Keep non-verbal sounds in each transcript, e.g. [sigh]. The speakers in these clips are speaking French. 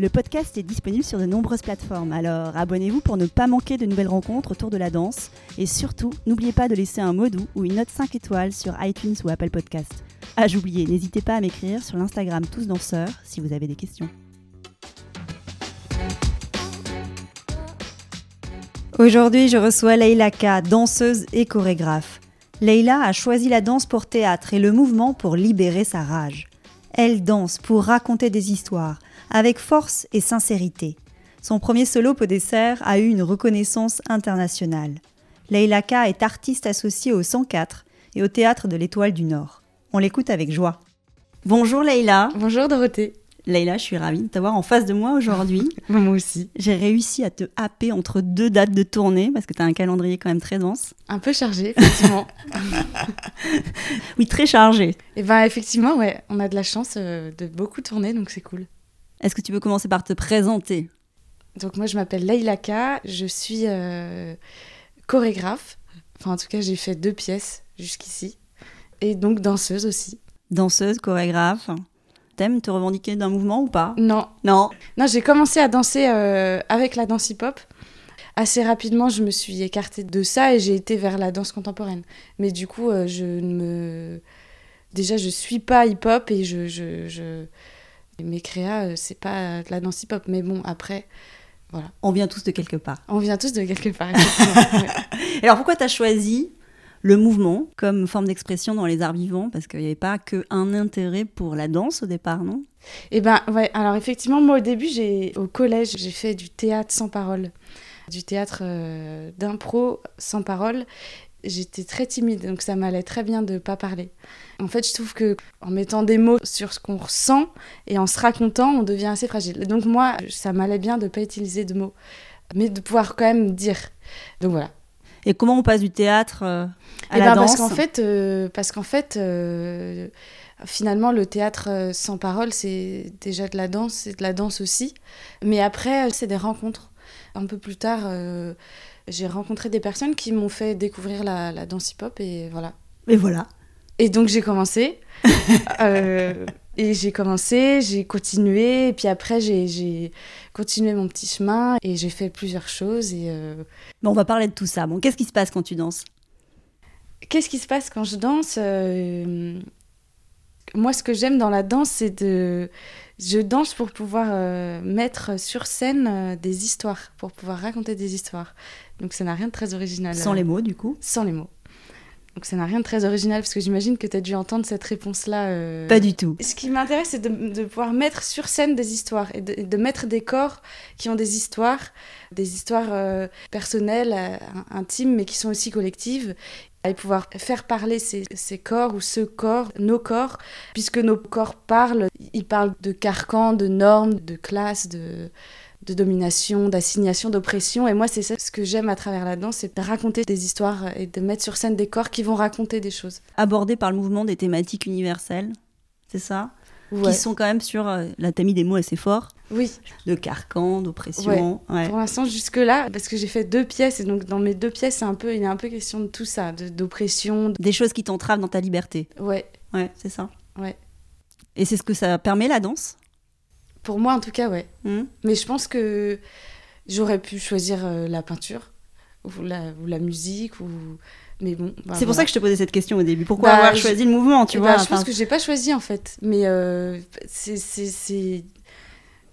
Le podcast est disponible sur de nombreuses plateformes, alors abonnez-vous pour ne pas manquer de nouvelles rencontres autour de la danse. Et surtout, n'oubliez pas de laisser un mot doux ou une note 5 étoiles sur iTunes ou Apple Podcast. Ah, j'oubliais, n'hésitez pas à m'écrire sur l'Instagram Tous Danseurs si vous avez des questions. Aujourd'hui, je reçois Leila K, danseuse et chorégraphe. Leila a choisi la danse pour théâtre et le mouvement pour libérer sa rage. Elle danse pour raconter des histoires, avec force et sincérité. Son premier solo Dessert a eu une reconnaissance internationale. Leila K est artiste associée au 104 et au Théâtre de l'Étoile du Nord. On l'écoute avec joie. Bonjour Leila. Bonjour Dorothée. Leila, je suis ravie de t'avoir en face de moi aujourd'hui. [laughs] moi aussi. J'ai réussi à te happer entre deux dates de tournée parce que tu as un calendrier quand même très dense. Un peu chargé, effectivement. [laughs] oui, très chargé. Et eh ben effectivement, ouais, on a de la chance euh, de beaucoup tourner, donc c'est cool. Est-ce que tu veux commencer par te présenter? Donc moi, je m'appelle Leila K, je suis euh, chorégraphe. Enfin, en tout cas, j'ai fait deux pièces jusqu'ici. Et donc danseuse aussi. Danseuse, chorégraphe. T'aimes te revendiquer d'un mouvement ou pas? Non. Non. Non, j'ai commencé à danser euh, avec la danse hip-hop. Assez rapidement, je me suis écartée de ça et j'ai été vers la danse contemporaine. Mais du coup, euh, je ne me. Déjà, je suis pas hip-hop et je, je, je... Mes créas, euh, c'est pas de la danse hip-hop. Mais bon, après, voilà. On vient tous de quelque part. On vient tous de quelque part, [laughs] Alors, pourquoi tu as choisi le mouvement comme forme d'expression dans les arts vivants? Parce qu'il n'y avait pas qu'un intérêt pour la danse au départ, non? Eh ben, ouais. Alors, effectivement, moi, au début, j'ai au collège, j'ai fait du théâtre sans parole, du théâtre euh, d'impro sans parole. J'étais très timide, donc ça m'allait très bien de ne pas parler. En fait, je trouve que en mettant des mots sur ce qu'on ressent et en se racontant, on devient assez fragile. Donc moi, ça m'allait bien de ne pas utiliser de mots, mais de pouvoir quand même dire. Donc voilà, et comment on passe du théâtre euh, à eh la ben, danse Parce qu'en fait, euh, parce qu'en fait euh, finalement, le théâtre sans parole, c'est déjà de la danse, c'est de la danse aussi. Mais après, c'est des rencontres. Un peu plus tard, j'ai rencontré des personnes qui m'ont fait découvrir la, la danse hip-hop et voilà. Et voilà. Et donc j'ai commencé. [laughs] Et j'ai commencé, j'ai continué, et puis après j'ai continué mon petit chemin et j'ai fait plusieurs choses. Et euh, Bon, on va parler de tout ça. Bon, qu'est-ce qui se passe quand tu danses? Qu'est-ce qui se passe quand je danse? Euh, Moi, ce que j'aime dans la danse, c'est de. Je danse pour pouvoir euh, mettre sur scène des histoires, pour pouvoir raconter des histoires. Donc ça n'a rien de très original. Sans les mots, du coup? Sans les mots. Donc ça n'a rien de très original parce que j'imagine que tu as dû entendre cette réponse-là. Euh. Pas du tout. Ce qui m'intéresse, c'est de, pouvoir mettre sur scène des histoires et de, mettre des corps qui ont des histoires, des histoires euh, personnelles, euh, intimes, mais qui sont aussi collectives. Et pouvoir faire parler ces, ces, corps ou ce corps, nos corps, puisque nos corps parlent, ils parlent de carcans, de normes, de classes, de domination, d'assignation, d'oppression. Et moi, c'est ça ce que j'aime à travers la danse, c'est de raconter des histoires et de mettre sur scène des corps qui vont raconter des choses. Aborder par le mouvement des thématiques universelles, c'est ça? Qui sont quand même sur. Euh, là, t'as mis des mots assez forts. Oui. De carcan, d'oppression. Ouais. Pour l'instant, jusque-là, parce que j'ai fait deux pièces, et donc dans mes deux pièces, c'est un peu, il y a un peu question de tout ça, d'oppression. Des choses qui t'entravent dans ta liberté. Ouais. Ouais, c'est ça. Ouais. Et c'est ce que ça permet la danse? Pour moi, en tout cas, ouais. Hmm. Mais je pense que j'aurais pu choisir euh, la peinture ou la, ou la musique ou mais bon bah, c'est pour ça que je te posais cette question au début. Pourquoi bah, avoir choisi le mouvement tu eh vois bah, je pense que j'ai pas choisi en fait. Mais euh, c'est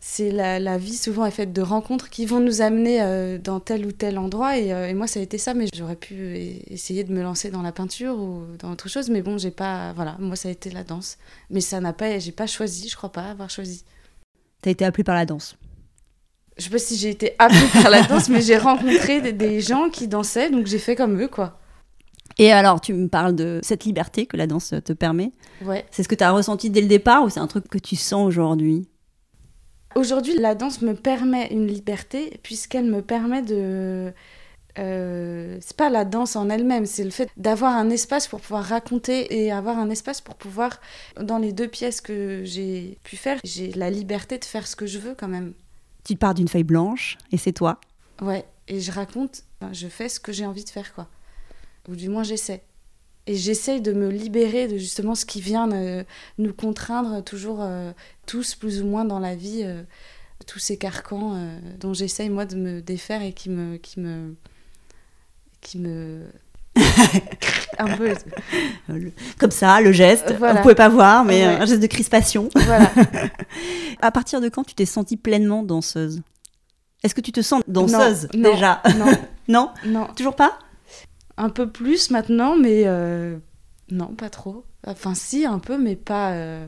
c'est la, la, vie souvent est faite de rencontres qui vont nous amener euh, dans tel ou tel endroit. Et, et moi ça a été ça. Mais j'aurais pu essayer de me lancer dans la peinture ou dans autre chose. Mais bon j'ai pas voilà. Moi ça a été la danse. Mais ça n'a pas j'ai pas choisi je crois pas avoir choisi. T'as été appelée par la danse. Je sais pas si j'ai été appelée par la danse, mais j'ai rencontré des, gens qui dansaient, donc j'ai fait comme eux, quoi. Et alors, tu me parles de cette liberté que la danse te permet. Ouais. C'est ce que tu as ressenti dès le départ ou c'est un truc que tu sens aujourd'hui? Aujourd'hui, la danse me permet une liberté puisqu'elle me permet de. Euh, c'est pas la danse en elle-même, c'est le fait d'avoir un espace pour pouvoir raconter et avoir un espace pour pouvoir, dans les deux pièces que j'ai pu faire, j'ai la liberté de faire ce que je veux quand même. Tu pars d'une feuille blanche et c'est toi? Ouais, et je raconte, enfin, je fais ce que j'ai envie de faire, quoi. Ou du moins j'essaie. Et j'essaye de me libérer de justement ce qui vient euh, nous contraindre toujours euh, tous plus ou moins dans la vie, euh, tous ces carcans dont j'essaye moi de me défaire et qui me qui me qui me [laughs] un peu Comme ça, le geste. Voilà. Vous pouvez pas voir, mais Ouais. un geste de crispation. voilà. [laughs] À partir de quand tu t'es sentie pleinement danseuse? Est-ce que tu te sens danseuse non, déjà? Non, [laughs] Non? Non, Toujours pas? Un peu plus maintenant, mais euh, non, pas trop. Enfin, si, un peu, mais pas. euh,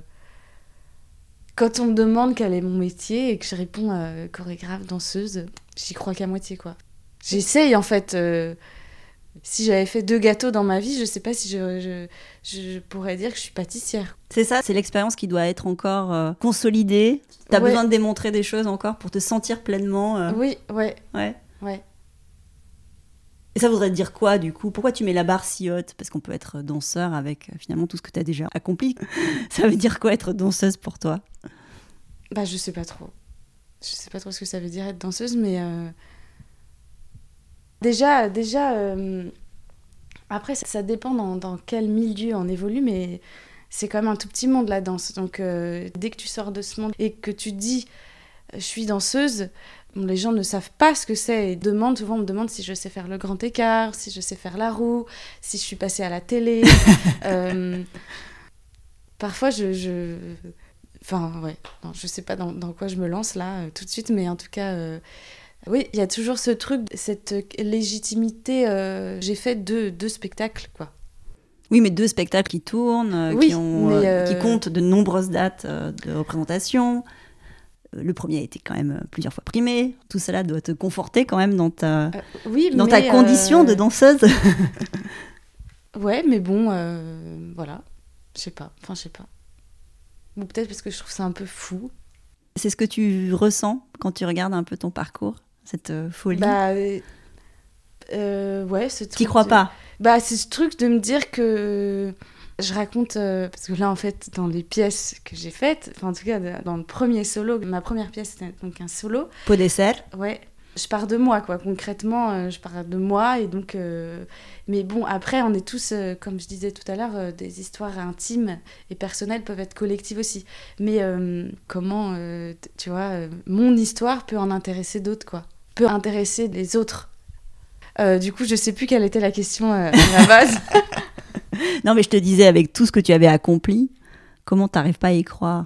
Quand on me demande quel est mon métier et que je réponds euh, chorégraphe, danseuse, j'y crois qu'à moitié, quoi. J'essaye, en fait. Si j'avais fait deux gâteaux dans ma vie, je sais pas si je, je, je pourrais dire que je suis pâtissière. C'est ça, c'est l'expérience qui doit être encore consolidée. Tu as Ouais. besoin de démontrer des choses encore pour te sentir pleinement. Oui, ouais, ouais. ouais. Et ça voudrait dire quoi du coup? Pourquoi tu mets la barre si haute? Parce qu'on peut être danseur avec euh, finalement tout ce que tu as déjà accompli. [laughs] ça veut dire quoi être danseuse pour toi? Bah, je sais pas trop. Je sais pas trop ce que ça veut dire être danseuse, mais euh, déjà, déjà, euh, après, ça, dépend dans, dans quel milieu on évolue, mais c'est quand même un tout petit monde la danse. Donc, dès que tu sors de ce monde et que tu dis, je suis danseuse, les gens ne savent pas ce que c'est et demandent souvent on me demande si je sais faire le grand écart, si je sais faire la roue, si je suis passée à la télé. [laughs] Euh, parfois, je, je- Enfin, ouais, non, je sais pas dans, dans quoi je me lance là euh, tout de suite, mais en tout cas, euh, oui, il y a toujours ce truc, cette légitimité. J'ai fait deux, deux spectacles, quoi. Oui, mais deux spectacles qui tournent, Oui, qui, ont, qui comptent de nombreuses dates de représentation. Le premier a été quand même euh, plusieurs fois primé. Tout cela doit te conforter quand même dans ta, Euh, oui, dans ta condition euh, de danseuse. [laughs] Ouais, mais bon, voilà, je sais pas, enfin, je sais pas. Ou peut-être parce que je trouve ça un peu fou. C'est ce que tu ressens quand tu regardes un peu ton parcours, cette folie? Bah, euh, ouais, ce truc. T'y crois de- pas? Bah, c'est ce truc de me dire que je raconte, euh, parce que là, en fait, dans les pièces que j'ai faites, enfin, en tout cas, dans le premier solo, ma première pièce, c'était donc un solo, Pot dessert. ouais, je pars de moi, quoi. Concrètement, euh, je pars de moi, et donc. euh, Mais bon, après, on est tous, comme je disais tout à l'heure, des histoires intimes et personnelles peuvent être collectives aussi. Mais comment, tu vois, mon histoire peut en intéresser d'autres, quoi. Peut intéresser les autres. Euh, du coup, je sais plus quelle était la question euh, à la base. [laughs] [laughs] Non, mais je te disais, avec tout ce que tu avais accompli, comment t'arrives pas à y croire?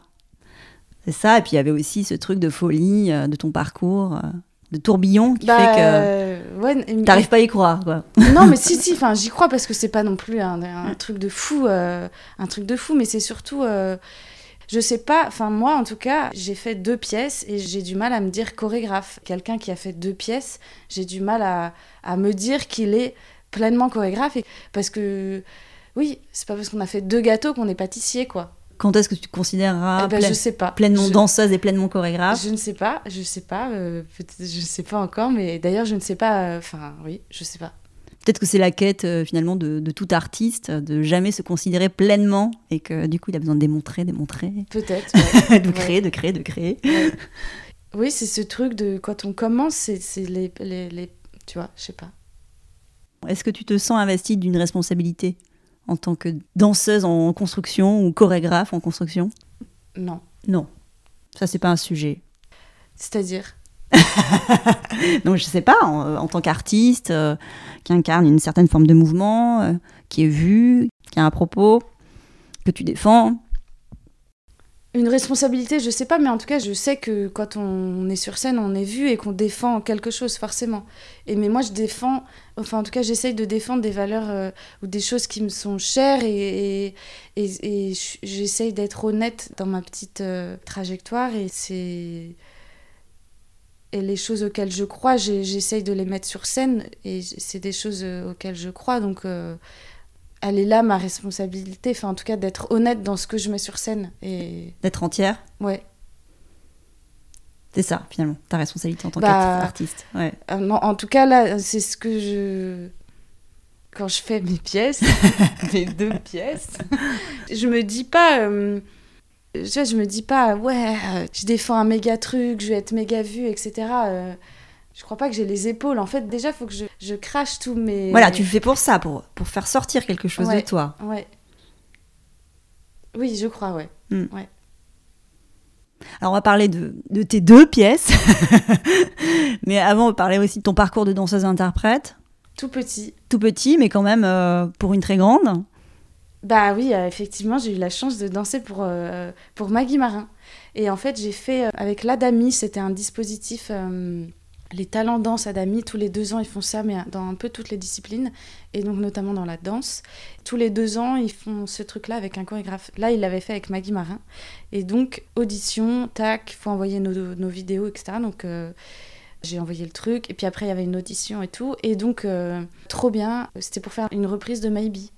C'est ça, et puis il y avait aussi ce truc de folie euh, de ton parcours, euh, de tourbillon, qui Bah, fait que euh, ouais, t'arrives pas à y croire, quoi. [laughs] Non, mais [laughs] si, si, enfin, j'y crois parce que c'est pas non plus un, un truc de fou, euh, un truc de fou, mais c'est surtout, euh, je sais pas, enfin, moi en tout cas, j'ai fait deux pièces et j'ai du mal à me dire chorégraphe. Quelqu'un qui a fait deux pièces, j'ai du mal à, à me dire qu'il est pleinement chorégraphe parce que, oui, c'est pas parce qu'on a fait deux gâteaux qu'on est pâtissier, quoi. Quand est-ce que tu te considéreras Eh ben, pleine- je sais pas. pleinement Je- danseuse et pleinement chorégraphe Je ne sais pas, je sais pas, euh, je sais pas encore, mais d'ailleurs, je ne sais pas, euh, enfin, oui, je sais pas. Peut-être que c'est la quête euh, finalement de, de tout artiste, de jamais se considérer pleinement et que du coup il a besoin de démontrer, démontrer, Peut-être. [laughs] ouais. de Ouais. créer, de créer, de créer. Ouais. Oui, c'est ce truc de quand on commence, c'est c'est les, les, les- Tu vois, je sais pas. Est-ce que tu te sens investie d'une responsabilité? En tant que danseuse en construction ou chorégraphe en construction Non. Non, ça c'est pas un sujet. C'est-à-dire [laughs] Donc je sais pas, en, en tant qu'artiste euh, qui incarne une certaine forme de mouvement, euh, qui est vu, qui a un propos, que tu défends. Une responsabilité, je sais pas, mais en tout cas, je sais que quand on est sur scène, on est vu et qu'on défend quelque chose, forcément. Et mais moi, je défends, enfin, en tout cas, j'essaye de défendre des valeurs euh, ou des choses qui me sont chères et, et, j'essaye d'être honnête dans ma petite euh, trajectoire et c'est. Et les choses auxquelles je crois, j'essaye de les mettre sur scène. Et c'est des choses euh, auxquelles je crois. Donc, elle est là, ma responsabilité. Enfin, en tout cas, d'être honnête dans ce que je mets sur scène. Et... D'être entière Ouais. C'est ça, finalement, ta responsabilité en tant bah, qu'artiste. Ouais. Euh, en tout cas, là, c'est ce que je. Quand je fais mes pièces, [laughs] mes deux pièces, je me dis pas je me dis pas, ouais, euh, je défends un méga truc, je vais être méga vue, etc. Euh, je crois pas que j'ai les épaules. En fait, déjà, il faut que je, crache tous mes. Voilà, tu le fais pour ça, pour, pour faire sortir quelque chose de toi. Ouais. Oui, je crois, ouais. Hmm. ouais. Alors, on va parler de, de tes deux pièces. [laughs] mais avant, on va parler aussi de ton parcours de danseuse-interprète. Tout petit. Tout petit, mais quand même euh, pour une très grande. Bah oui, euh, effectivement, j'ai eu la chance de danser pour, euh, pour Maggie Marin. Et en fait, j'ai fait euh, avec l'Adami, c'était un dispositif, les talents danse Adami, tous les deux ans, ils font ça, mais dans un peu toutes les disciplines, et donc notamment dans la danse. Tous les deux ans, ils font ce truc-là avec un chorégraphe. Là, il l'avait fait avec Maggie Marin. Et donc, audition, tac, faut envoyer nos, nos, vidéos, etc. Donc, j'ai envoyé le truc, et puis après, il y avait une audition et tout. Et donc, trop bien, c'était pour faire une reprise de Maybe.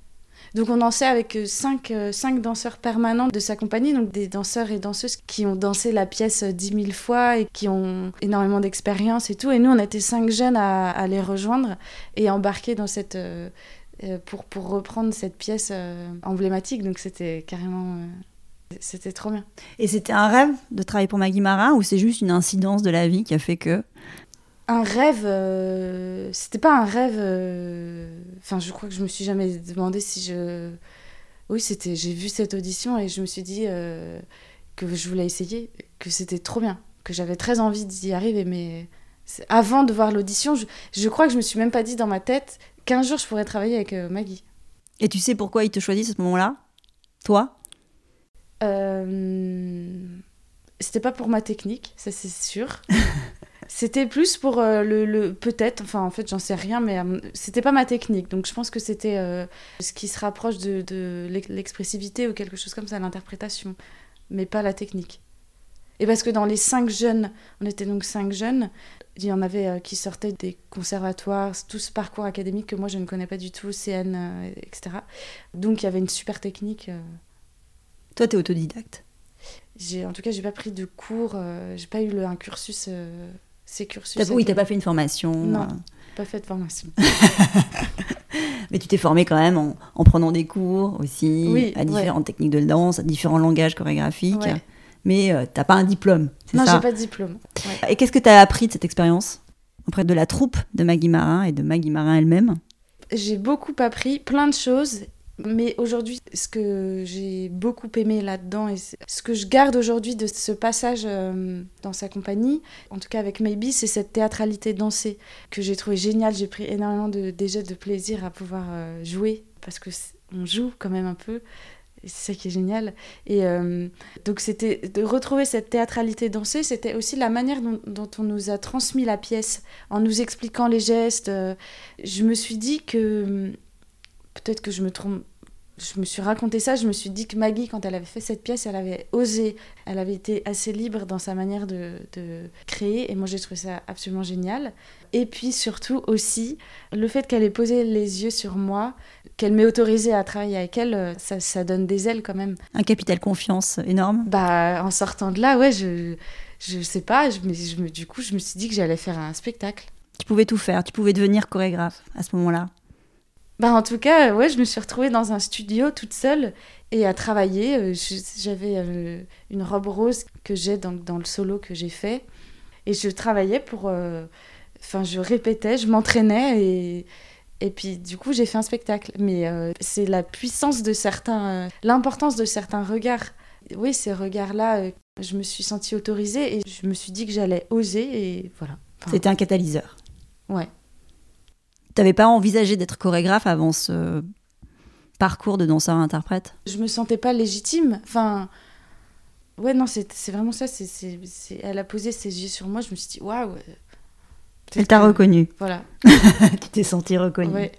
Donc on dansait avec euh, cinq, euh, cinq danseurs permanents de sa compagnie, donc des danseurs et danseuses qui ont dansé la pièce euh, dix mille fois et qui ont énormément d'expérience et tout. Et nous, on était cinq jeunes à, les rejoindre et embarquer dans cette... pour, pour reprendre cette pièce emblématique. Donc c'était carrément... C'était trop bien. Et c'était un rêve de travailler pour Maggie Marin ou c'est juste une incidence de la vie qui a fait que un rêve, euh, c'était pas un rêve. Euh, enfin, je crois que je me suis jamais demandé si je. Oui, c'était. J'ai vu cette audition et je me suis dit euh, que je voulais essayer, que c'était trop bien, que j'avais très envie d'y arriver. Mais avant de voir l'audition, je, je, crois que je me suis même pas dit dans ma tête qu'un jour je pourrais travailler avec Maggie. Et tu sais pourquoi ils te choisissent à ce moment-là? Toi? C'était pas pour ma technique, ça c'est sûr. [laughs] C'était plus pour euh, le, peut-être, enfin en fait j'en sais rien, mais euh, c'était pas ma technique. Donc je pense que c'était euh, ce qui se rapproche de, l'expressivité ou quelque chose comme ça, l'interprétation, mais pas la technique. Et parce que dans les cinq jeunes, on était donc cinq jeunes, il y en avait qui sortaient des conservatoires, tout ce parcours académique que moi je ne connais pas du tout, CN, etc. Donc il y avait une super technique. Toi, tu es autodidacte en tout cas, j'ai pas pris de cours, j'ai pas eu un cursus ces cursus. oui, tu n'as pas fait une formation Non, euh. pas fait de formation. [laughs] Mais tu t'es formé quand même en, prenant des cours aussi, à différentes techniques de danse, à différents langages chorégraphiques. Mais euh, tu n'as pas un diplôme, Non, j'ai pas de diplôme. Et qu'est-ce que tu as appris de cette expérience auprès de la troupe de Maggie Marin et de Maggie Marin elle-même? J'ai beaucoup appris plein de choses mais aujourd'hui, ce que j'ai beaucoup aimé là-dedans et ce que je garde aujourd'hui de ce passage euh, dans sa compagnie, en tout cas avec Maybe, c'est cette théâtralité dansée que j'ai trouvé géniale. J'ai pris énormément de, déjà de plaisir à pouvoir euh, jouer parce que on joue quand même un peu. C'est ça qui est génial. Et euh, donc, c'était de retrouver cette théâtralité dansée, c'était aussi la manière dont, dont, on nous a transmis la pièce, en nous expliquant les gestes. Je me suis dit que peut-être que je me trompe. Je me suis raconté ça, je me suis dit que Maggie, quand elle avait fait cette pièce, elle avait osé, elle avait été assez libre dans sa manière de, créer, et moi j'ai trouvé ça absolument génial. Et puis surtout aussi, le fait qu'elle ait posé les yeux sur moi, qu'elle m'ait autorisé à travailler avec elle, ça, ça, donne des ailes quand même. Un capital confiance énorme. Bah, en sortant de là, ouais, je, je sais pas, je, je, du coup, je me suis dit que j'allais faire un spectacle. Tu pouvais tout faire, tu pouvais devenir chorégraphe à ce moment-là. Bah, en tout cas, ouais, je me suis retrouvée dans un studio toute seule et à travailler. Euh, j'avais euh, une robe rose que j'ai dans, dans, le solo que j'ai fait. Et je travaillais pour. Euh, enfin, je répétais, je m'entraînais et. Et puis, du coup, j'ai fait un spectacle. Mais c'est la puissance de certains. L'importance de certains regards. Oui, ces regards-là, je me suis sentie autorisée et je me suis dit que j'allais oser et voilà. C'était un catalyseur. Ouais. T'avais pas envisagé d'être chorégraphe avant ce parcours de danseur-interprète Je me sentais pas légitime. Enfin, ouais, non, c'est vraiment ça. c'est Elle a posé ses yeux sur moi. Je me suis dit, waouh. Elle t'a reconnu. Voilà. [laughs] tu t'es sentie reconnue. Ouais.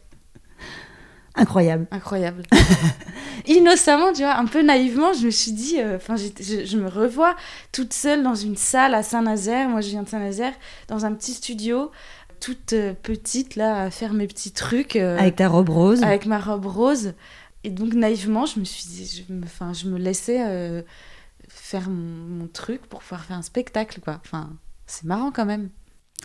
Incroyable. Incroyable. [laughs] Innocemment, tu vois, un peu naïvement, je me suis dit, euh, enfin, je, je, me revois toute seule dans une salle à Saint-Nazaire. Moi, je viens de Saint-Nazaire, dans un petit studio, toute euh, petite, là, à faire mes petits trucs. euh, Avec ta robe rose. avec ma robe rose. Et donc, naïvement, je me suis dit, je me, je me laissais euh, faire mon, mon truc pour pouvoir faire un spectacle, quoi. Enfin, c'est marrant quand même.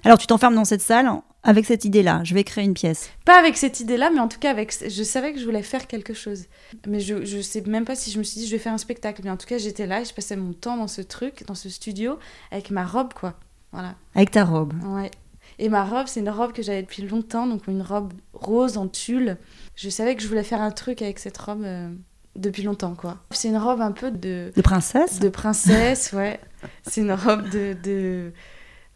Alors tu t'enfermes dans cette salle avec cette idée-là. Je vais créer une pièce. Pas avec cette idée-là, mais en tout cas, avec, je savais que je voulais faire quelque chose. Mais je, je sais même pas si je me suis dit, je vais faire un spectacle. Mais en tout cas, j'étais là et je passais mon temps dans ce truc, dans ce studio, avec ma robe, quoi. Voilà. Avec ta robe. Ouais. Et ma robe, c'est une robe que j'avais depuis longtemps, donc une robe rose en tulle. Je savais que je voulais faire un truc avec cette robe euh, depuis longtemps, quoi. C'est une robe un peu de... De princesse De princesse, ouais. C'est une robe de, de...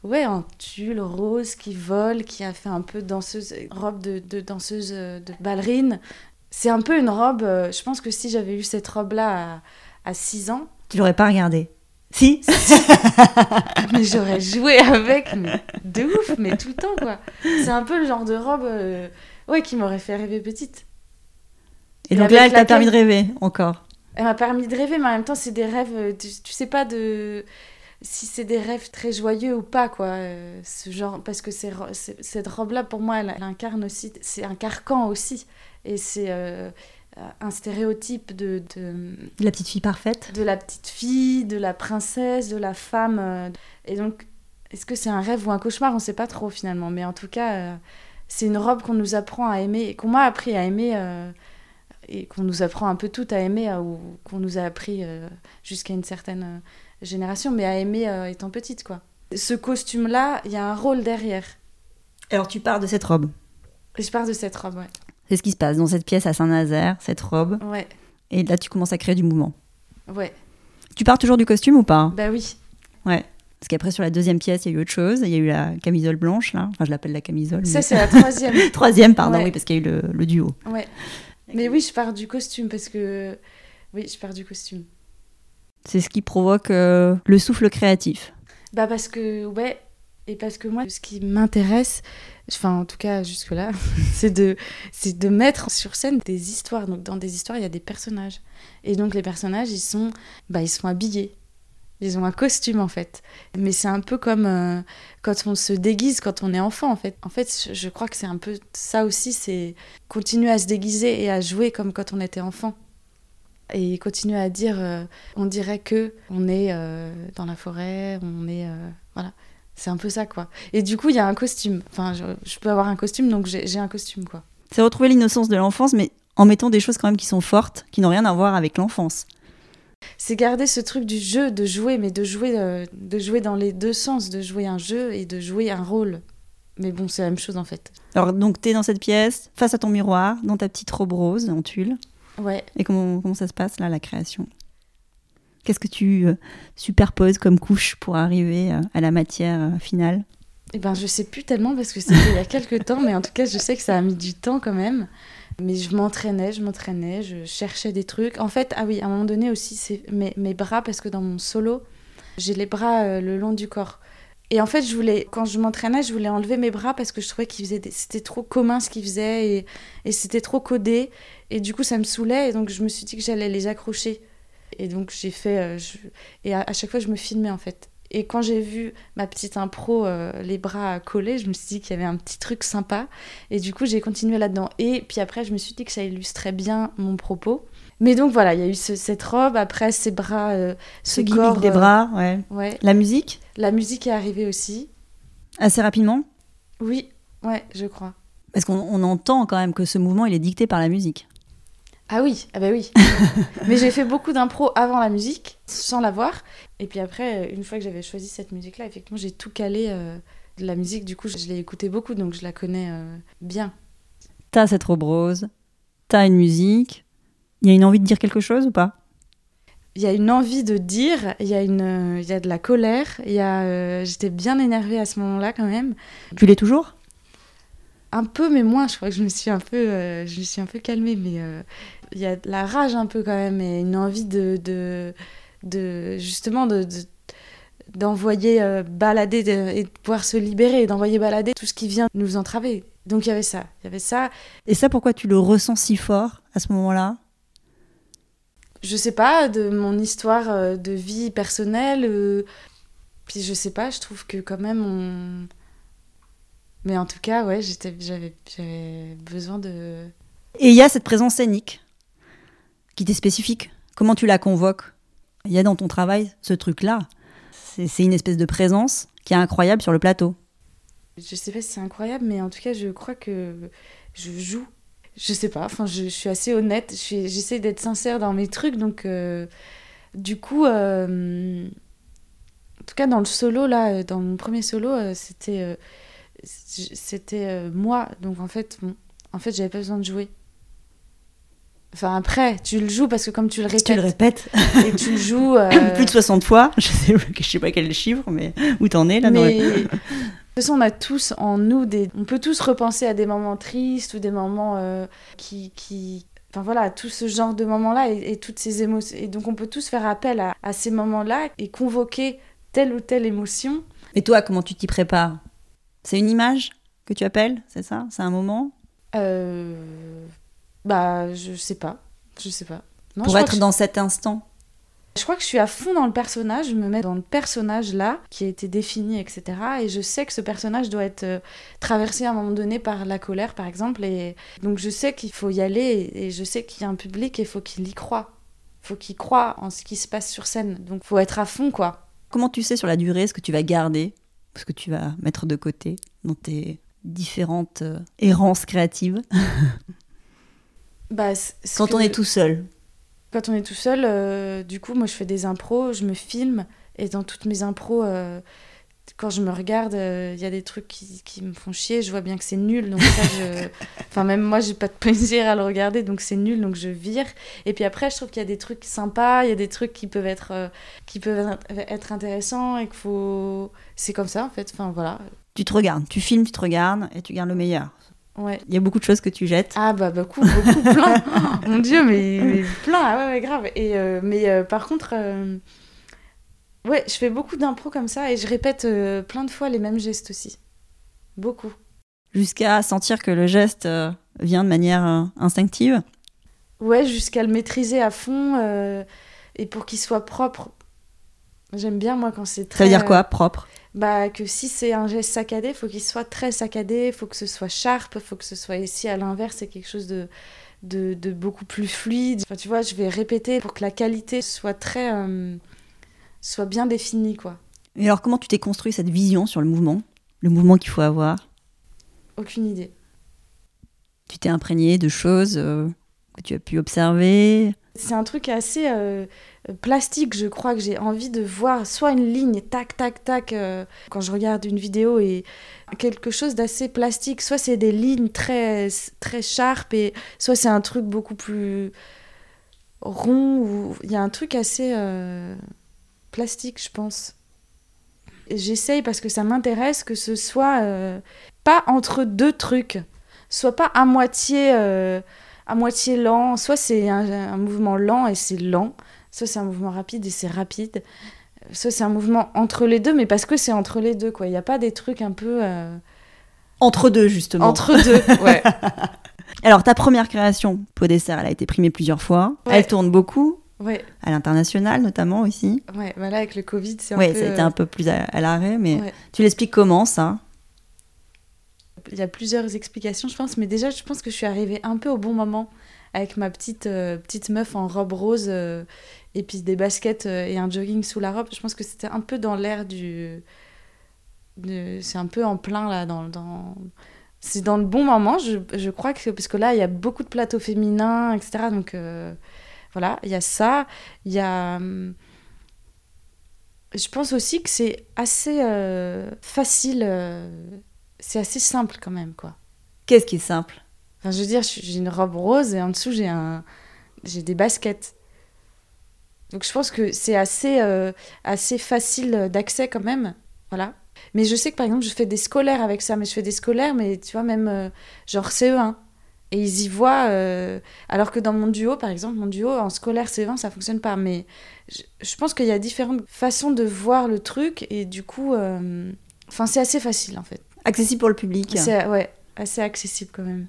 Ouais, en tulle rose qui vole, qui a fait un peu danseuse... Robe de, de danseuse, euh, de ballerine. C'est un peu une robe... euh, je pense que si j'avais eu cette robe-là à, à 6 ans, Tu l'aurais pas regardée. Si [laughs] mais j'aurais joué avec, mais de ouf, mais tout le temps, quoi. C'est un peu le genre de robe... euh, Ouais, qui m'aurait fait rêver petite. Et Et donc là, elle t'a permis de rêver encore. Elle m'a permis de rêver, mais en même temps, c'est des rêves. euh, Tu, tu sais pas de si c'est des rêves très joyeux ou pas, quoi. euh, ce genre, parce que c'est, cette robe-là, pour moi, elle, elle incarne aussi. C'est un carcan aussi. Et c'est euh, un stéréotype de, de, La petite fille parfaite. de la petite fille, de la princesse, de la femme. euh. Et donc, est-ce que c'est un rêve ou un cauchemar? On sait pas trop finalement. Mais en tout cas, euh, c'est une robe qu'on nous apprend à aimer, et qu'on m'a appris à aimer, euh, et qu'on nous apprend un peu toutes à aimer, euh, ou qu'on nous a appris euh, jusqu'à une certaine euh, génération, mais à aimer euh, étant petite, quoi. Ce costume-là, il y a un rôle derrière. Alors tu pars de cette robe. Je pars de cette robe, ouais. C'est ce qui se passe dans cette pièce à Saint-Nazaire, cette robe. Ouais, Et là, tu commences à créer du mouvement. ouais. Tu pars toujours du costume ou pas? Bah oui. Ouais. Parce qu'après, sur la deuxième pièce, il y a eu autre chose. Il y a eu la camisole blanche, là. Enfin, je l'appelle la camisole. Ça, mais- c'est la [laughs] troisième. Troisième, pardon, Ouais. oui, parce qu'il y a eu le, le duo. Ouais. Mais oui, je pars du costume parce que. Oui, je pars du costume. C'est ce qui provoque euh, le souffle créatif. Bah parce que ouais et parce que moi ce qui m'intéresse enfin en tout cas jusque là [laughs] c'est de de mettre sur scène des histoires. Donc dans des histoires il y a des personnages. Et donc les personnages ils sont bah ils sont habillés. Ils ont un costume en fait. Mais c'est un peu comme euh, quand on se déguise quand on est enfant en fait. En fait je- crois que c'est un peu ça aussi c'est continuer à se déguiser et à jouer comme quand on était enfant. Et continuer à dire euh, on dirait que on est euh, dans la forêt, on est voilà, c'est un peu ça quoi. Et du coup il y a un costume. Enfin je, je peux avoir un costume donc j'ai un costume quoi. C'est retrouver l'innocence de l'enfance, mais en mettant des choses quand même qui sont fortes, qui n'ont rien à voir avec l'enfance. C'est garder ce truc du jeu, de jouer, mais de jouer, euh, de jouer dans les deux sens, de jouer un jeu et de jouer un rôle. Mais bon c'est la même chose en fait. Alors, donc, tu es dans cette pièce, face à ton miroir, dans ta petite robe rose en tulle. Ouais. Et comment, comment ça se passe, là, la création? Qu'est-ce que tu euh, superposes comme couche pour arriver euh, à la matière euh, finale? Eh ben, je sais plus tellement parce que c'était il y a quelques [laughs] temps, mais en tout cas, je sais que ça a mis du temps quand même. Mais je m'entraînais, je m'entraînais, je cherchais des trucs. En fait, ah oui, à un moment donné aussi, c'est mes, mes bras, parce que dans mon solo, j'ai les bras euh, le long du corps. Et en fait, je voulais, quand je m'entraînais, je voulais enlever mes bras parce que je trouvais qu'ils faisaient des- c'était trop commun ce qu'ils faisaient et, et c'était trop codé. Et du coup, ça me saoulait et donc je me suis dit que j'allais les accrocher. Et donc j'ai fait, euh, je- et à, à chaque fois, je me filmais en fait. Et quand j'ai vu ma petite impro, euh, les bras collés, je me suis dit qu'il y avait un petit truc sympa. Et du coup, j'ai continué là-dedans. Et puis après, je me suis dit que ça illustrait bien mon propos. Mais donc voilà, il y a eu ce- cette robe, après ces bras, euh, ce Ce corps. des euh, bras, ouais. ouais. La musique, La musique est arrivée aussi. assez rapidement? Oui, ouais, je crois. Parce qu'on on entend quand même que ce mouvement, il est dicté par la musique. Ah oui, ah bah oui. [laughs] Mais j'ai fait beaucoup d'impro avant la musique, sans la voir. Et puis après, une fois que j'avais choisi cette musique-là, effectivement, j'ai tout calé. euh, de la musique, du coup, je l'ai écoutée beaucoup, donc je la connais euh, bien. T'as cette robe rose, t'as une musique. Il y a une envie de dire quelque chose ou pas? Il y a une envie de dire, il y a, une, euh, il y a de la colère, il y a, euh, j'étais bien énervée à ce moment-là quand même. Tu l'es toujours? Un peu, mais moins, je crois que je me suis un peu, euh, je me suis un peu calmée, mais euh, y a de la rage un peu quand même, et une envie de, de, de justement, de, de- d'envoyer euh, balader de- et de pouvoir se libérer, d'envoyer balader tout ce qui vient nous entraver. Donc il y avait ça, il y avait ça. Et ça, pourquoi tu le ressens si fort à ce moment-là? Je sais pas, de mon histoire euh, de vie personnelle. euh, Puis je sais pas, je trouve que quand même on. Mais en tout cas, ouais, j'étais, j'avais, j'avais besoin de. Et il y a cette présence scénique qui t'est spécifique. Comment tu la convoques? Il y a dans ton travail ce truc-là. C'est une espèce de présence qui est incroyable sur le plateau. Je sais pas si c'est incroyable, mais en tout cas, je crois que je joue. Je sais pas, enfin, je, suis assez honnête, j'essaie d'être sincère dans mes trucs, donc euh, du coup, euh, en tout cas, dans le solo, là, euh, dans mon premier solo, c'était moi, donc en fait, en fait, j'avais pas besoin de jouer. Enfin, après, tu le joues parce que comme tu le répètes, Tu le répètes et tu le joues. [laughs] euh, plus de 60 fois. [laughs] Je sais, je sais pas quel chiffre, mais où t'en es là dans le- Mais [laughs] de toute façon, on a tous en nous des. On peut tous repenser à des moments tristes ou des moments euh, qui, qui. Enfin voilà, tout ce genre de moments-là et, et toutes ces émotions. Et donc on peut tous faire appel à, à ces moments-là et convoquer telle ou telle émotion. Et toi, comment tu t'y prépares? C'est une image que tu appelles, c'est ça? C'est un moment? Euh, bah, je sais pas. Je sais pas. Non, Pour être dans cet instant Je crois que je suis à fond dans le personnage, je me mets dans le personnage là, qui a été défini, etc. Et je sais que ce personnage doit être euh, traversé à un moment donné par la colère, par exemple. Et donc je sais qu'il faut y aller, et, je sais qu'il y a un public et il faut qu'il y croit. Il faut qu'il croit en ce qui se passe sur scène. Donc faut être à fond, quoi. Comment tu sais sur la durée ce que tu vas garder, ce que tu vas mettre de côté dans tes différentes euh, errances créatives? [laughs] Bah, Quand on est tout seul. Quand on est tout seul, euh, du coup, moi je fais des impros, je me filme, et dans toutes mes impros, euh, quand je me regarde, euh, il y a des trucs qui, qui me font chier, je vois bien que c'est nul, donc ça, je... [laughs] Enfin, même moi, j'ai pas de plaisir à le regarder, donc c'est nul, donc je vire. Et puis après, je trouve qu'il y a des trucs sympas, il y a des trucs qui peuvent être, euh, qui peuvent être intéressants, et qu'il faut... C'est comme ça, en fait, enfin, voilà. Tu te regardes, tu filmes, tu te regardes et tu gardes le meilleur. Ouais. Il y a beaucoup de choses que tu jettes. Ah bah beaucoup, beaucoup, plein. [laughs] Mon Dieu, mais, mais plein, ah ouais, ouais, grave. Et, euh, mais euh, par contre, euh, ouais, je fais beaucoup d'impro comme ça et je répète plein de fois les mêmes gestes aussi. Beaucoup. Jusqu'à sentir que le geste vient de manière instinctive. Ouais, jusqu'à le maîtriser à fond et pour qu'il soit propre. J'aime bien moi quand c'est très... Ça veut dire quoi Propre? Bah que si c'est un geste saccadé, faut qu'il soit très saccadé, faut que ce soit sharp, faut que ce soit ici à l'inverse, c'est quelque chose de, de, de beaucoup plus fluide. Enfin, tu vois, je vais répéter pour que la qualité soit très euh, soit bien définie quoi. Et alors, comment tu t'es construit cette vision sur le mouvement Le mouvement qu'il faut avoir? Aucune idée. Tu t'es imprégné de choses euh, que tu as pu observer? C'est un truc assez euh, plastique, je crois que j'ai envie de voir soit une ligne, tac, tac, tac, euh, quand je regarde une vidéo et quelque chose d'assez plastique, soit c'est des lignes très, très sharp et soit c'est un truc beaucoup plus rond ou il y a un truc assez euh, plastique, je pense. J'essaye parce que ça m'intéresse que ce soit pas entre deux trucs, soit pas à moitié. À moitié lent. Soit c'est un, un mouvement lent et c'est lent, soit c'est un mouvement rapide et c'est rapide. Soit c'est un mouvement entre les deux, mais parce que c'est entre les deux, quoi. Il n'y a pas des trucs un peu euh, Entre deux, justement. entre deux. [laughs] Ouais. Alors, ta première création, Pot dessert, elle a été primée plusieurs fois. Ouais. Elle tourne beaucoup, ouais, à l'international notamment aussi. ouais. Bah là, avec le Covid, c'est un Oui, peu. ça a été un peu plus à, à l'arrêt, mais ouais. tu l'expliques comment ça? Il y a plusieurs explications, je pense, mais déjà, je pense que je suis arrivée un peu au bon moment avec ma petite, euh, petite meuf en robe rose euh, et puis des baskets euh, et un jogging sous la robe. Je pense que c'était un peu dans l'air du. C'est un peu en plein là, dans. dans... C'est dans le bon moment, je, je crois que. Parce que là, il y a beaucoup de plateaux féminins, etc. Donc euh, voilà, il y a ça. Il y a. hum, Je pense aussi que c'est assez facile. C'est assez simple quand même, quoi. Qu'est-ce qui est simple? Enfin, je veux dire, j'ai une robe rose et en dessous, j'ai un... j'ai des baskets. Donc je pense que c'est assez, euh, assez facile d'accès quand même. Voilà. Mais je sais que par exemple, je fais des scolaires avec ça. Mais je fais des scolaires, mais tu vois, même euh, genre CE1. Et ils y voient. euh, Alors que dans mon duo, par exemple, mon duo en scolaire CE1, ça fonctionne pas. Mais je, je pense qu'il y a différentes façons de voir le truc. Et du coup, enfin, c'est assez facile en fait. Accessible pour le public. C'est ouais, assez accessible quand même.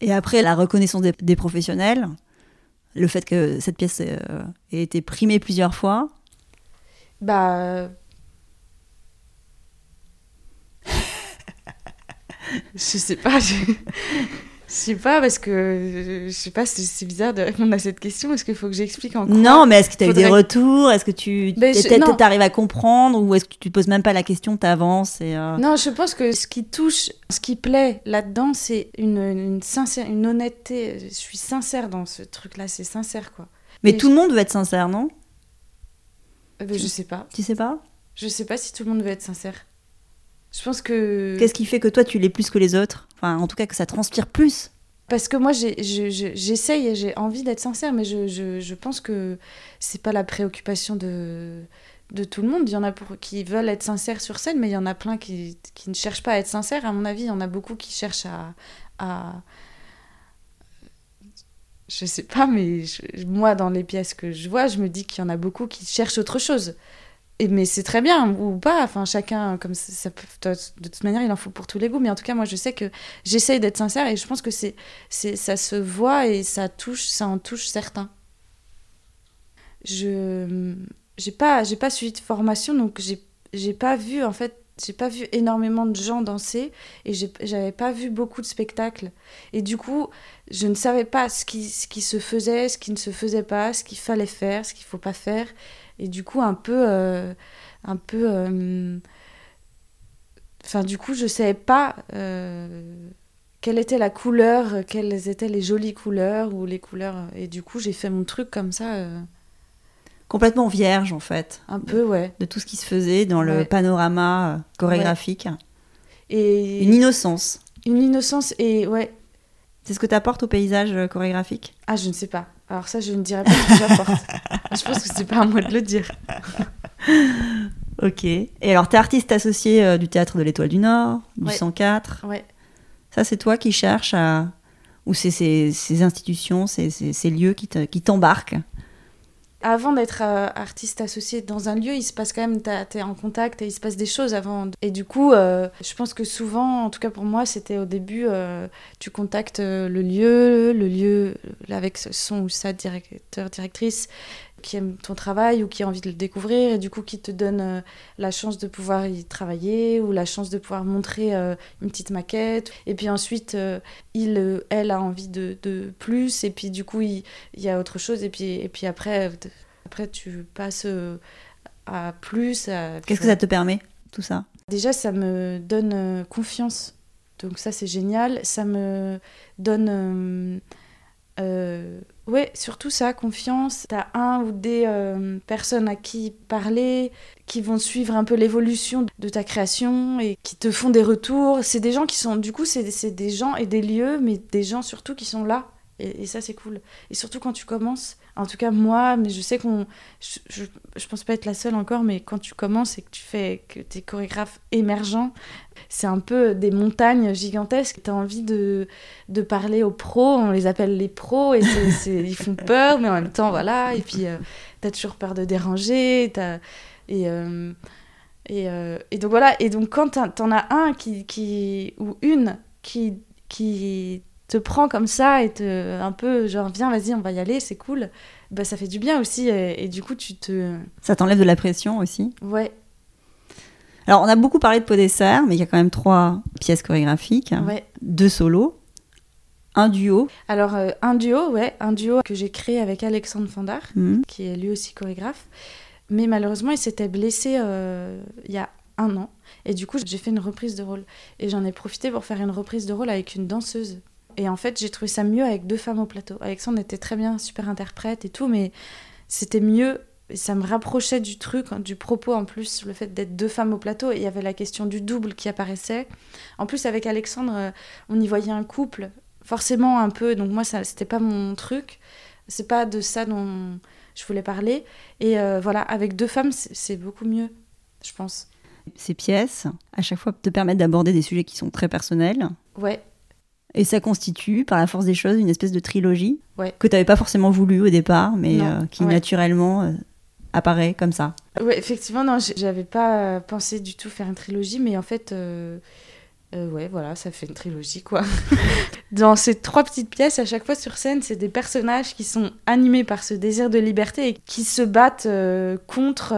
Et après, la reconnaissance des, des professionnels, le fait que cette pièce euh, ait été primée plusieurs fois. Bah. [laughs] je sais pas. Je... Je sais pas, parce que je sais pas, c'est bizarre de répondre à cette question. Est-ce qu'il faut que j'explique encore? Non, mais est-ce que tu as eu des retours? Est-ce que tu Ben, je- t'arrives à comprendre Ou est-ce que tu te poses même pas la question, t'avances et euh, Non, je pense que ce qui touche, ce qui plaît là-dedans, c'est une, une, sincère, une honnêteté. Je suis sincère dans ce truc-là, c'est sincère, quoi. Mais Et tout le monde veut être sincère, non? Euh, ben, je sais pas. Tu sais pas? Je sais pas si tout le monde veut être sincère. Je pense que. Qu'est-ce qui fait que toi, tu l'es plus que les autres? Enfin, en tout cas, que ça transpire plus? Parce que moi, j'essaye et j'ai envie d'être sincère, mais je, je, je pense que c'est pas la préoccupation de, de tout le monde. Il y en a pour, qui veulent être sincères sur scène, mais il y en a plein qui, qui ne cherchent pas à être sincères. À mon avis, il y en a beaucoup qui cherchent à. à... Je sais pas, mais je- moi, dans les pièces que je vois, je me dis qu'il y en a beaucoup qui cherchent autre chose. Mais c'est très bien, ou pas. Enfin, chacun, comme ça, de toute manière, il en faut pour tous les goûts. Mais en tout cas, moi, je sais que j'essaye d'être sincère et je pense que c'est c'est ça se voit et ça touche ça en touche certains je j'ai pas j'ai pas suivi de formation donc j'ai j'ai pas vu en fait j'ai pas vu énormément de gens danser et j'avais pas vu beaucoup de spectacles et du coup je ne savais pas ce qui ce qui se faisait ce qui ne se faisait pas ce qu'il fallait faire ce qu'il faut pas faire et du coup un peu euh, un peu euh, enfin du coup je savais pas euh, quelle était la couleur, quelles étaient les jolies couleurs ou les couleurs. Et du coup, j'ai fait mon truc comme ça, Complètement vierge, en fait, un peu, ouais. de tout ce qui se faisait dans le Ouais. panorama chorégraphique. Et Une innocence. une innocence et ouais. C'est ce que tu apportes au paysage chorégraphique? Ah, je ne sais pas. Alors ça, je ne dirais pas ce que j'apporte. [laughs] je pense que c'est pas à moi de le dire. [laughs] Ok. Et alors, tu es artiste associé euh, du Théâtre de l'Étoile du Nord, du Ouais. 104. Ouais. Ça, c'est toi qui cherches à... Ou c'est ces, ces institutions, ces, ces- ces lieux qui te- qui t'embarquent? Avant d'être euh, artiste associé dans un lieu, il se passe quand même, t'es en contact et il se passe des choses avant. Et du coup, euh, je pense que souvent, en tout cas pour moi, c'était au début, euh, tu contactes le lieu, le lieu avec son ou sa directeur, directrice qui aime ton travail ou qui a envie de le découvrir et du coup qui te donne euh, la chance de pouvoir y travailler ou la chance de pouvoir montrer euh, une petite maquette. Et puis ensuite, euh, il, elle a envie de, de plus et puis du coup, il, il y a autre chose et puis, et puis après, après tu passes à plus. Qu'est-ce que ça te permet, tout ça? Déjà, ça me donne confiance. Donc ça, c'est génial. Ça me donne... euh, ouais, surtout ça, confiance. T'as un ou des euh, personnes à qui parler, qui vont suivre un peu l'évolution de ta création et qui te font des retours. C'est des gens qui sont... Du coup, c'est des gens et des lieux, mais des gens surtout qui sont là. Et, et ça, c'est cool. Et surtout quand tu commences. En tout cas, moi, mais je sais qu'on... Je, je, je pense pas être la seule encore, mais quand tu commences et que tu fais... que t'es chorégraphe émergent, c'est un peu des montagnes gigantesques. T'as envie de, de parler aux pros, on les appelle les pros, et c'est- [laughs] c'est- ils font peur, mais en même temps, voilà. Et puis, euh, t'as toujours peur de déranger, t'as... Et... euh, et, euh, et donc voilà, et donc quand t'en- t'en as un qui, qui ou une qui, qui te prend comme ça et te un peu genre viens vas-y on va y aller c'est cool, bah ça fait du bien aussi et, et du coup tu te Ça t'enlève de la pression aussi ouais Alors, on a beaucoup parlé de Pot dessert, mais il y a quand même trois pièces chorégraphiques, ouais deux solos, un duo. alors euh, un duo ouais un duo que j'ai créé avec Alexandre Fandard Hmm. qui est lui aussi chorégraphe. Mais malheureusement, il s'était blessé euh, il y a un an. Et du coup, j'ai fait une reprise de rôle. Et j'en ai profité pour faire une reprise de rôle avec une danseuse. Et en fait, j'ai trouvé ça mieux avec deux femmes au plateau. Alexandre était très bien, super interprète et tout, mais c'était mieux. Et ça me rapprochait du truc, du propos en plus, le fait d'être deux femmes au plateau. Et il y avait la question du double qui apparaissait. En plus, avec Alexandre, euh, on y voyait un couple, forcément un peu. Donc moi, ça, c'était pas mon truc. C'est pas de ça dont je voulais parler. Et euh, voilà, avec deux femmes, c'est c'est beaucoup mieux, je pense. Ces pièces, à chaque fois, te permettent d'aborder des sujets qui sont très personnels. Ouais, Et ça constitue, par la force des choses, une espèce de trilogie Ouais. que tu n'avais pas forcément voulu au départ, mais euh, qui ouais. naturellement euh, apparaît comme ça. ouais effectivement, non, j'avais pas euh, pensé du tout faire une trilogie, mais en fait, euh, ouais, voilà, ça fait une trilogie, quoi. [laughs] Dans ces trois petites pièces, à chaque fois sur scène, c'est des personnages qui sont animés par ce désir de liberté et qui se battent contre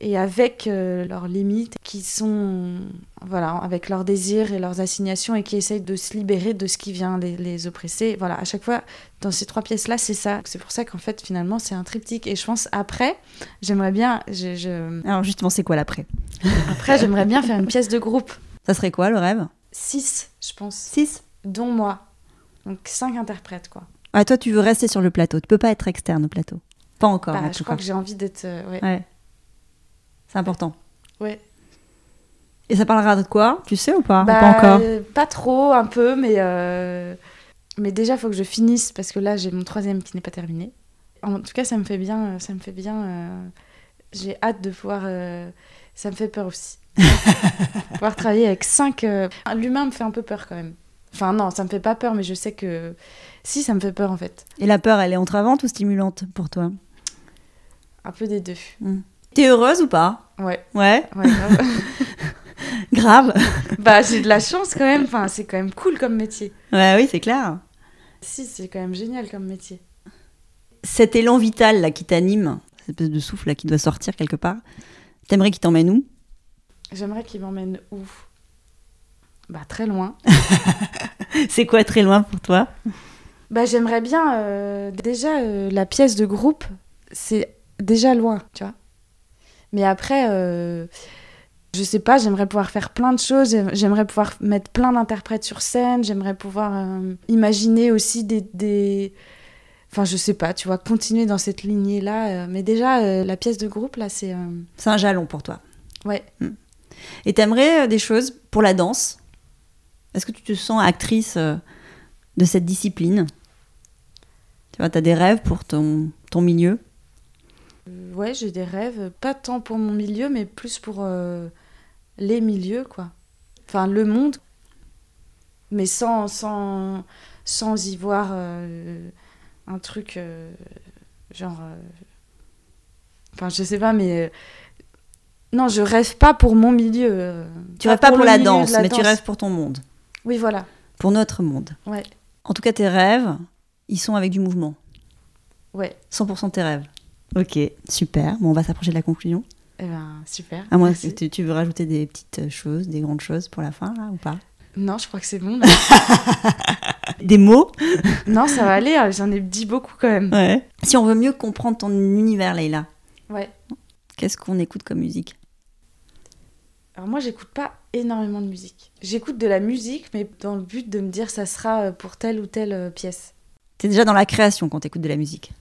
et avec leurs limites, qui sont, voilà, avec leurs désirs et leurs assignations et qui essayent de se libérer de ce qui vient les, les oppresser. Voilà, à chaque fois, dans ces trois pièces-là, c'est ça. C'est pour ça qu'en fait, finalement, c'est un triptyque. Et je pense, après, j'aimerais bien... Je, je... Alors justement, c'est quoi l'après? Après, j'aimerais bien faire une pièce de groupe. Ça serait quoi le rêve? 6, je pense. 6 Dont moi. Donc 5 interprètes, quoi. Ah, toi, tu veux rester sur le plateau. Tu peux pas être externe au plateau. Pas encore. Bah, je crois que j'ai envie d'être. euh, ouais. Ouais. C'est important. Ouais. Et ça parlera de quoi? Tu sais ou pas? Bah, Pas encore? euh, pas trop, un peu, mais. euh, Mais déjà, il faut que je finisse parce que là, j'ai mon troisième qui n'est pas terminé. En tout cas, ça me fait bien. Ça me fait bien. euh, J'ai hâte de pouvoir. euh, Ça me fait peur aussi. [laughs] pouvoir travailler avec cinq. L'humain me fait un peu peur quand même. Enfin, non, ça me fait pas peur, mais je sais que. Si, ça me fait peur en fait. Et la peur, elle est entravante ou stimulante pour toi? Un peu des deux. T'es heureuse ou pas Ouais, Ouais. ouais, grave. [laughs] Grave. bah, j'ai de la chance quand même. Enfin, c'est quand même cool comme métier. ouais, oui, c'est clair. Si, c'est quand même génial comme métier. Cet élan vital là qui t'anime, cette espèce de souffle là qui doit sortir quelque part, t'aimerais qu'il t'emmène où? J'aimerais qu'il m'emmène où? Bah, très loin. [laughs] C'est quoi très loin pour toi? Bah, j'aimerais bien. euh, déjà, euh, la pièce de groupe, c'est déjà loin, tu vois. Mais après, euh, je sais pas, j'aimerais pouvoir faire plein de choses. J'aimerais pouvoir mettre plein d'interprètes sur scène. J'aimerais pouvoir euh, imaginer aussi des, des. Enfin, je sais pas, tu vois, continuer dans cette lignée-là. euh, mais déjà, euh, la pièce de groupe, là, c'est. C'est un jalon pour toi. Ouais. Et t'aimerais des choses pour la danse? Est-ce que tu te sens actrice de cette discipline? Tu vois, t'as des rêves pour ton, ton milieu? Ouais, j'ai des rêves, pas tant pour mon milieu, mais plus pour euh, les milieux, quoi. Enfin, le monde, mais sans, sans, sans y voir euh, un truc euh, genre. Enfin, je sais pas, mais. Non, je rêve pas pour mon milieu. Tu rêves pas pour la danse, la mais tu rêves pour ton monde, Oui, voilà. pour notre monde. Ouais, En tout cas, tes rêves, ils sont avec du mouvement. ouais. 100% tes rêves. Ok, super. Bon, on va s'approcher de la conclusion. Eh ben, super. À moins que tu, tu veux rajouter des petites choses, des grandes choses pour la fin, là, ou pas? Non, je crois que c'est bon. [laughs] là. Des mots? Non, ça va aller, hein, j'en ai dit beaucoup quand même. Ouais. Si on veut mieux comprendre ton univers, Leïla, Ouais. qu'est-ce qu'on écoute comme musique? Alors moi, j'écoute pas énormément de musique. J'écoute de la musique, mais dans le but de me dire ça sera euh, pour telle ou telle euh, pièce. T'es déjà dans la création quand t'écoutes de la musique?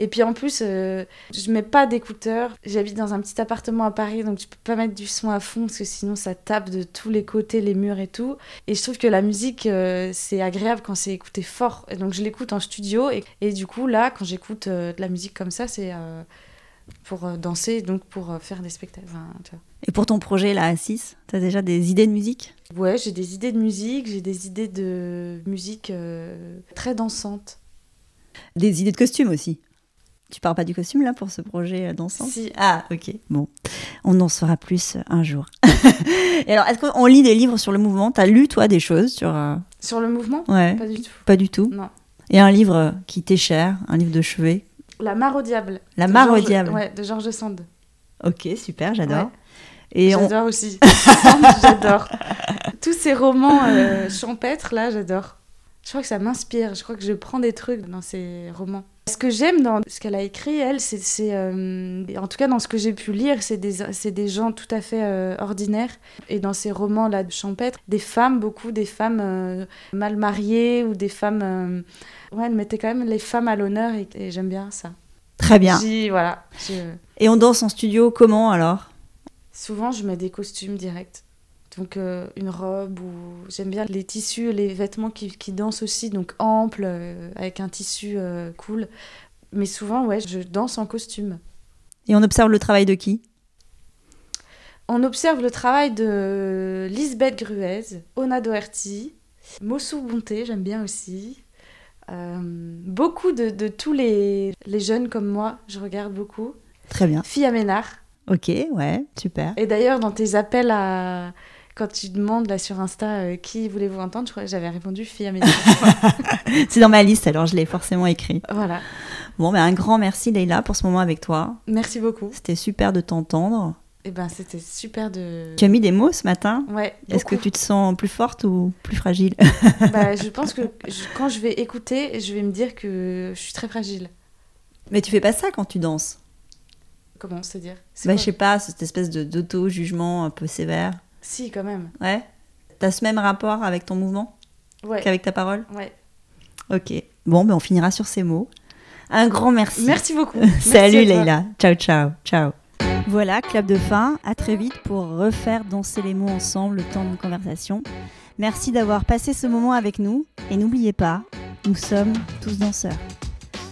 Et puis en plus, euh, je mets pas d'écouteurs. J'habite dans un petit appartement à Paris, donc tu peux pas mettre du son à fond parce que sinon ça tape de tous les côtés, les murs et tout. Et je trouve que la musique, euh, c'est agréable quand c'est écouté fort. Et donc je l'écoute en studio. Et, et du coup, là, quand j'écoute euh, de la musique comme ça, c'est euh, pour danser, donc pour faire des spectacles. Enfin, tu vois. Et pour ton projet, là, à 6, t'as déjà des idées de musique? Ouais, j'ai des idées de musique, j'ai des idées de musique euh, très dansantes. Des idées de costumes aussi Tu parles pas du costume, là, pour ce projet euh, dansant Si. Ah, ok. Bon, on en saura plus un jour. [laughs] Et alors, est-ce qu'on lit des livres sur le mouvement? T'as lu, toi, des choses sur... euh, Sur le mouvement? Ouais, Pas du tout. pas du tout? Non. Et un livre euh, qui t'est cher, un livre de chevet? La mare au diable. La mare au diable. Ouais, de Georges Sand. Ok, super, j'adore. Ouais. Et on... J'adore aussi. [laughs] J'adore. Tous ces romans euh, champêtres, là, j'adore. Je crois que ça m'inspire. Je crois que je prends des trucs dans ces romans. Ce que j'aime dans ce qu'elle a écrit, elle, c'est... c'est, euh, en tout cas, dans ce que j'ai pu lire, c'est des, c'est des gens tout à fait euh, ordinaires. Et dans ces romans-là de champêtre, des femmes, beaucoup des femmes euh, mal mariées ou des femmes... Ouais, elle mettait quand même les femmes à l'honneur et, et j'aime bien ça. Très bien. J'y- voilà. Et on danse en studio comment alors? Souvent, je mets des costumes directs. Donc, euh, une robe ou. J'aime bien les tissus, les vêtements qui, qui dansent aussi, donc amples, euh, avec un tissu euh, cool. Mais souvent, ouais, je danse en costume. Et on observe le travail de qui? On observe le travail de Lisbeth Gruez, Ona Doherty, Mossou Bonté, j'aime bien aussi. Beaucoup de, de tous les, les jeunes comme moi, je regarde beaucoup. Très bien. Fille Ménard. Ok, ouais, super. Et d'ailleurs, dans tes appels à. Quand tu demandes là sur Insta euh, qui voulez-vous entendre, je crois que j'avais répondu fille à mes [laughs] C'est dans ma liste, alors je l'ai forcément écrit. Voilà. Bon, ben un grand merci Leïla pour ce moment avec toi. Merci beaucoup. C'était super de t'entendre. Et ben c'était super de. Tu as mis des mots ce matin Ouais. Est-ce que tu te sens plus forte ou plus fragile [laughs] Bah, je pense que je- quand je vais écouter, je vais me dire que je suis très fragile. Mais tu fais pas ça quand tu danses? Comment se dire C'est Bah, je sais pas, cette espèce de d'auto-jugement un peu sévère. Si, quand même. Ouais T'as ce même rapport avec ton mouvement Ouais. qu'avec ta parole ouais. Ok. Bon, ben on finira sur ces mots. Un grand merci. Merci beaucoup. [laughs] Salut. Leïla. Ciao, ciao, ciao. Voilà, clap de fin. À très vite pour refaire danser les mots ensemble le temps d'une conversation. Merci d'avoir passé ce moment avec nous. Et n'oubliez pas, nous sommes tous danseurs.